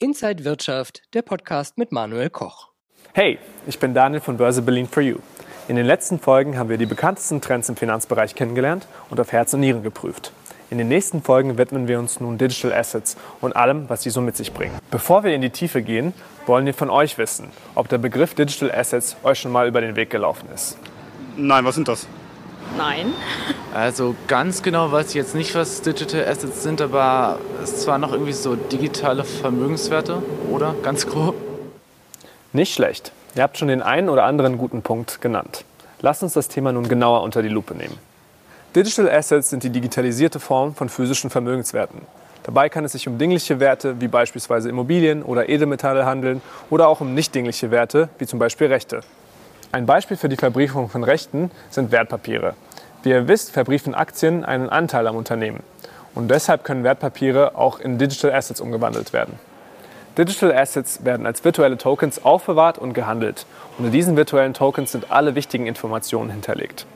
Inside Wirtschaft, der Podcast mit Manuel Koch. Hey, ich bin Daniel von Börse Berlin for You. In den letzten Folgen haben wir die bekanntesten Trends im Finanzbereich kennengelernt und auf Herz und Nieren geprüft. In den nächsten Folgen widmen wir uns nun Digital Assets und allem, was sie so mit sich bringen. Bevor wir in die Tiefe gehen, wollen wir von euch wissen, ob der Begriff Digital Assets euch schon mal über den Weg gelaufen ist. Nein, was sind das? Nein. Also ganz genau weiß ich jetzt nicht, was Digital Assets sind, aber es ist zwar noch irgendwie so digitale Vermögenswerte, oder? Ganz grob. Nicht schlecht. Ihr habt schon den einen oder anderen guten Punkt genannt. Lasst uns das Thema nun genauer unter die Lupe nehmen. Digital Assets sind die digitalisierte Form von physischen Vermögenswerten. Dabei kann es sich um dingliche Werte wie beispielsweise Immobilien oder Edelmetalle handeln oder auch um nicht dingliche Werte wie zum Beispiel Rechte. Ein Beispiel für die Verbriefung von Rechten sind Wertpapiere. Wie ihr wisst, verbriefen Aktien einen Anteil am Unternehmen. Und deshalb können Wertpapiere auch in Digital Assets umgewandelt werden. Digital Assets werden als virtuelle Tokens aufbewahrt und gehandelt. Und in diesen virtuellen Tokens sind alle wichtigen Informationen hinterlegt.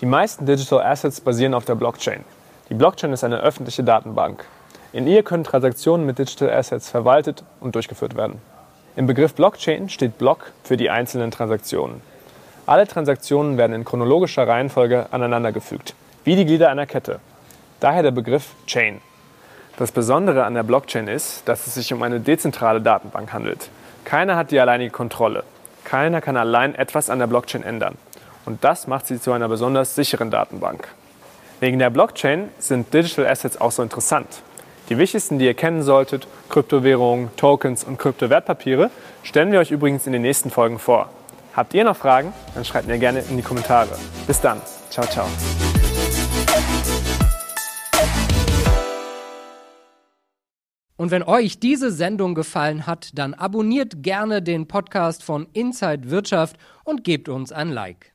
Die meisten Digital Assets basieren auf der Blockchain. Die Blockchain ist eine öffentliche Datenbank. In ihr können Transaktionen mit Digital Assets verwaltet und durchgeführt werden. Im Begriff Blockchain steht Block für die einzelnen Transaktionen. Alle Transaktionen werden in chronologischer Reihenfolge aneinandergefügt, wie die Glieder einer Kette. Daher der Begriff Chain. Das Besondere an der Blockchain ist, dass es sich um eine dezentrale Datenbank handelt. Keiner hat die alleinige Kontrolle. Keiner kann allein etwas an der Blockchain ändern. Und das macht sie zu einer besonders sicheren Datenbank. Wegen der Blockchain sind Digital Assets auch so interessant. Die wichtigsten, die ihr kennen solltet, Kryptowährungen, Tokens und Kryptowertpapiere, stellen wir euch übrigens in den nächsten Folgen vor. Habt ihr noch Fragen? Dann schreibt mir gerne in die Kommentare. Bis dann. Ciao, ciao. Und wenn euch diese Sendung gefallen hat, dann abonniert gerne den Podcast von Inside Wirtschaft und gebt uns ein Like.